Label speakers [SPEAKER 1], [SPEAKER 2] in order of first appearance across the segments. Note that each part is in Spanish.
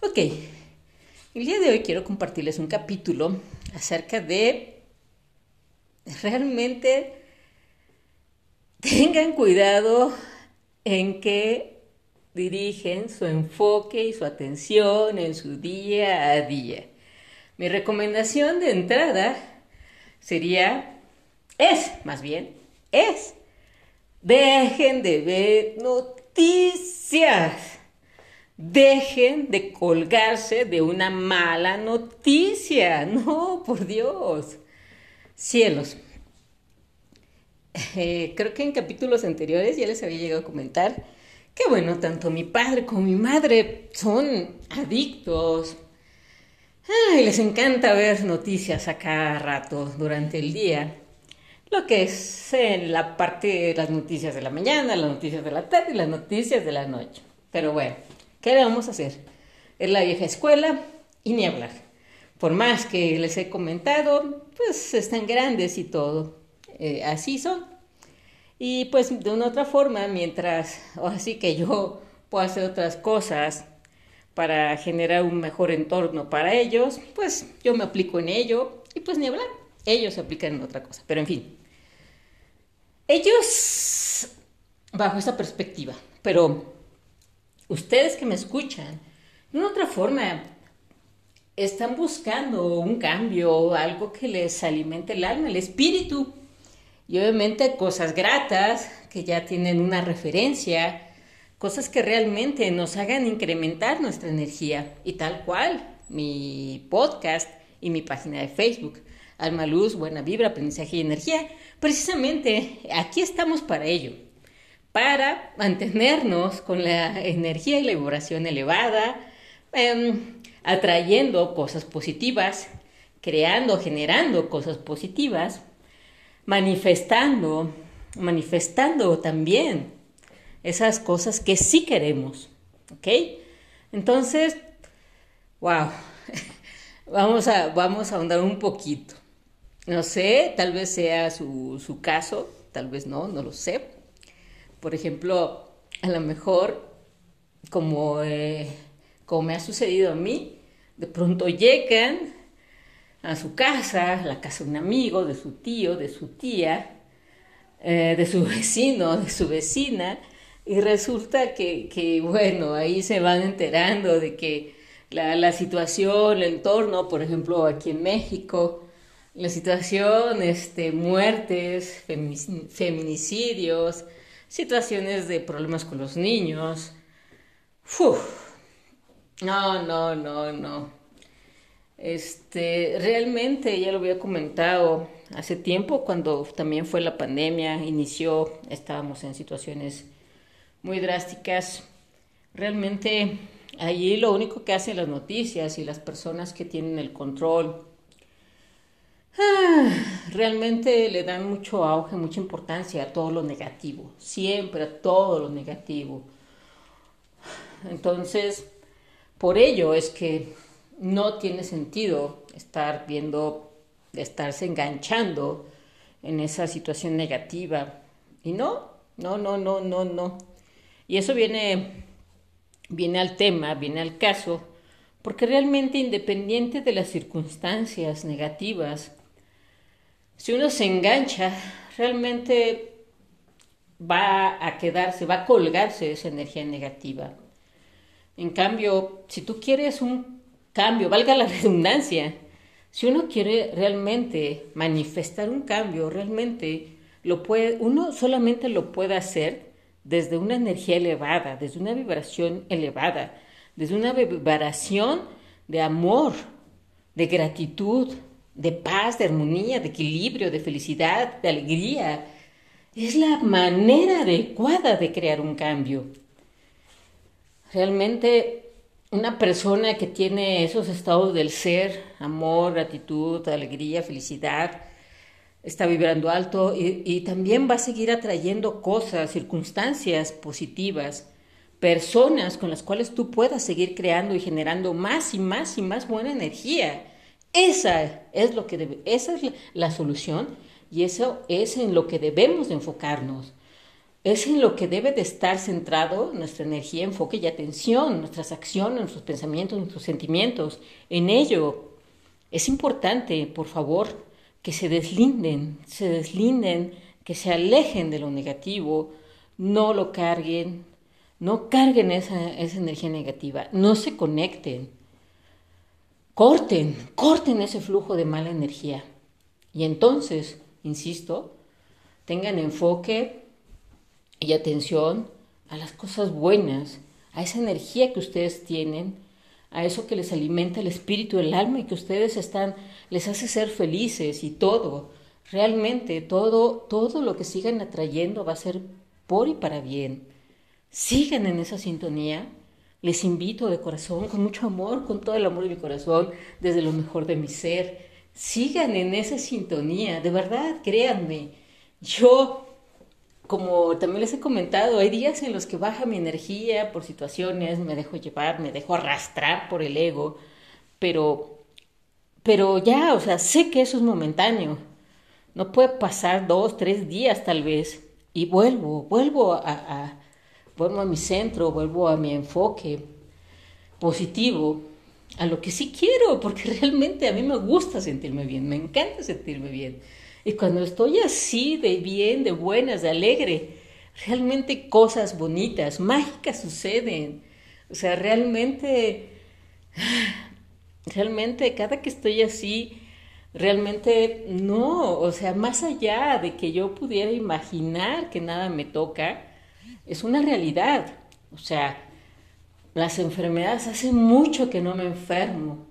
[SPEAKER 1] Ok, el día de hoy quiero compartirles un capítulo acerca de realmente tengan cuidado en que dirigen su enfoque y su atención en su día a día. Mi recomendación de entrada sería, es más bien, es, dejen de ver noticias Dejen de colgarse de una mala noticia. No, por Dios. Cielos. Eh, creo que en capítulos anteriores ya les había llegado a comentar que, bueno, tanto mi padre como mi madre son adictos. y les encanta ver noticias a cada rato durante el día. Lo que es en la parte de las noticias de la mañana, las noticias de la tarde y las noticias de la noche. Pero bueno, ¿Qué le vamos a hacer? Es la vieja escuela y ni hablar. Por más que les he comentado, pues están grandes y todo. Eh, así son. Y pues de una otra forma, mientras, así que yo puedo hacer otras cosas para generar un mejor entorno para ellos, pues yo me aplico en ello y pues ni hablar. Ellos se aplican en otra cosa. Pero en fin, ellos, bajo esa perspectiva, pero ustedes que me escuchan, de una otra forma, están buscando un cambio, algo que les alimente el alma, el espíritu. Y obviamente cosas gratas, que ya tienen una referencia, cosas que realmente nos hagan incrementar nuestra energía. Y tal cual, mi podcast y mi página de Facebook, Alma Luz, Buena Vibra, Aprendizaje y Energía, precisamente aquí estamos para ello para mantenernos con la energía y la vibración elevada, em, atrayendo cosas positivas, creando, generando cosas positivas, manifestando, manifestando también esas cosas que sí queremos, ¿ok? Entonces, wow, vamos a, vamos a ahondar un poquito. No sé, tal vez sea su, su caso, tal vez no, no lo sé por ejemplo, a lo mejor, como, eh, como me ha sucedido a mí, de pronto llegan a su casa, a la casa de un amigo, de su tío, de su tía, eh, de su vecino, de su vecina, y resulta que, bueno, ahí se van enterando de que la, la, situación, el entorno, por ejemplo, aquí en México, la situación, este, muertes, feminicidios, situaciones de problemas con los niños. No, no, no, no. Este, realmente ya lo había comentado hace tiempo cuando también fue la pandemia, inició, estábamos en situaciones muy drásticas. Realmente allí lo único que hacen las noticias y las personas que tienen el control realmente le dan mucho auge, mucha importancia a todo lo negativo, siempre a todo lo negativo. Entonces, por ello es que no tiene sentido estar viendo, estarse enganchando en esa situación negativa. Y no, no, no, no, no, no. Y eso viene, viene al tema, viene al caso, porque realmente independiente de las circunstancias negativas, si uno se engancha, realmente va a quedarse, va a colgarse esa energía negativa. En cambio, si tú quieres un cambio, valga la redundancia, si uno quiere realmente manifestar un cambio, realmente lo puede, uno solamente lo puede hacer desde una energía elevada, desde una vibración elevada, desde una vibración de amor, de gratitud, de paz, de armonía, de equilibrio, de felicidad, de alegría. Es la manera adecuada de crear un cambio. Realmente una persona que tiene esos estados del ser, amor, gratitud, alegría, felicidad, está vibrando alto y, y, también va a seguir atrayendo cosas, circunstancias positivas, personas con las cuales tú puedas seguir creando y generando más y más y más buena energía. Esa es lo que debe, esa es la, solución y eso es en lo que debemos de enfocarnos es en lo que debe de estar centrado nuestra energía, enfoque y atención, nuestras acciones, nuestros pensamientos, nuestros sentimientos. En ello es importante, por favor, que se deslinden, se deslinden, que se alejen de lo negativo, no lo carguen, no carguen esa, esa energía negativa, no se conecten, corten, corten ese flujo de mala energía. Y entonces, insisto, tengan enfoque, y atención a las cosas buenas, a esa energía que ustedes tienen, a eso que les alimenta el espíritu, el alma y que ustedes están, les hace ser felices y todo. Realmente todo, todo lo que sigan atrayendo va a ser por y para bien. Sigan en esa sintonía. Les invito de corazón, con mucho amor, con todo el amor de mi corazón, desde lo mejor de mi ser. Sigan en esa sintonía, de verdad, créanme. Yo como también les he comentado, hay días en los que baja mi energía por situaciones, me dejo llevar, me dejo arrastrar por el ego, pero, pero ya, o sea, sé que eso es momentáneo. No puede pasar dos, tres días tal vez y vuelvo, vuelvo a, a vuelvo a mi centro, vuelvo a mi enfoque positivo, a lo que sí quiero, porque realmente a mí me gusta sentirme bien, me encanta sentirme bien. Y cuando estoy así de bien, de buenas, de alegre, realmente cosas bonitas, mágicas suceden. O sea, realmente, realmente cada que estoy así, realmente no, o sea, más allá de que yo pudiera imaginar que nada me toca, es una realidad. O sea, las enfermedades hace mucho que no me enfermo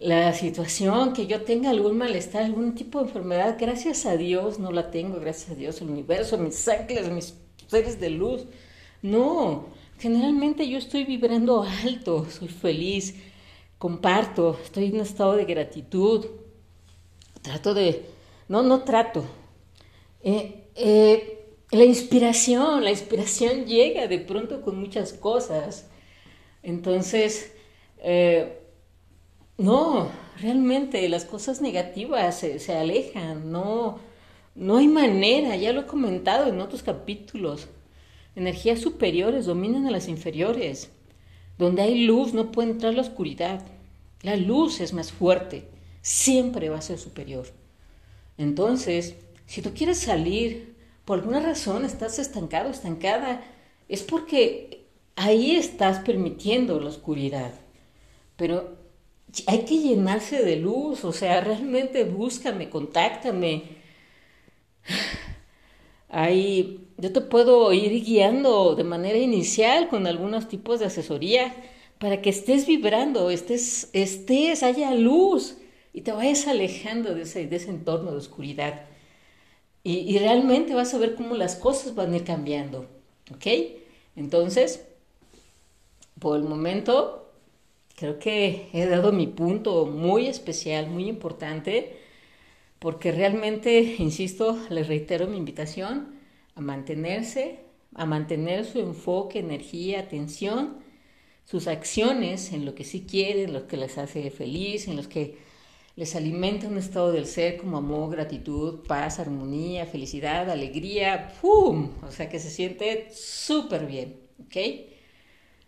[SPEAKER 1] la situación, que yo tenga algún malestar, algún tipo de enfermedad, gracias a Dios no la tengo, gracias a Dios, el universo, mis ángeles, mis seres de luz. No, generalmente yo estoy vibrando alto, soy feliz, comparto, estoy en un estado de gratitud, trato de, no, no trato. Eh, eh, la inspiración, la inspiración llega de pronto con muchas cosas. Entonces, eh, no, realmente las cosas negativas se, alejan, no, no hay manera, ya lo he comentado en otros capítulos. Energías superiores dominan a las inferiores. Donde hay luz no puede entrar la oscuridad. La luz es más fuerte, siempre va a ser superior. Entonces, si tú quieres salir, por alguna razón estás estancado, estancada, es porque ahí estás permitiendo la oscuridad. Pero hay que llenarse de luz, o sea, realmente búscame, contáctame. Ahí yo te puedo ir guiando de manera inicial con algunos tipos de asesoría para que estés vibrando, estés, estés, haya luz y te vayas alejando de ese, de ese entorno de oscuridad. Y, realmente vas a ver cómo las cosas van a ir cambiando. ¿Ok? Entonces, por el momento, Creo que he dado mi punto muy especial, muy importante, porque realmente, insisto, les reitero mi invitación a mantenerse, a mantener su enfoque, energía, atención, sus acciones en lo que sí quieren, en lo que les hace feliz, en los que les alimenta un estado del ser como amor, gratitud, paz, armonía, felicidad, alegría, ¡pum! O sea que se siente súper bien, ¿ok?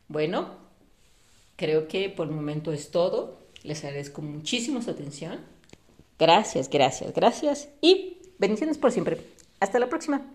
[SPEAKER 1] Bueno, Creo que por el momento es todo. Les agradezco muchísimo su atención. Gracias, gracias, gracias y bendiciones por siempre. Hasta la próxima.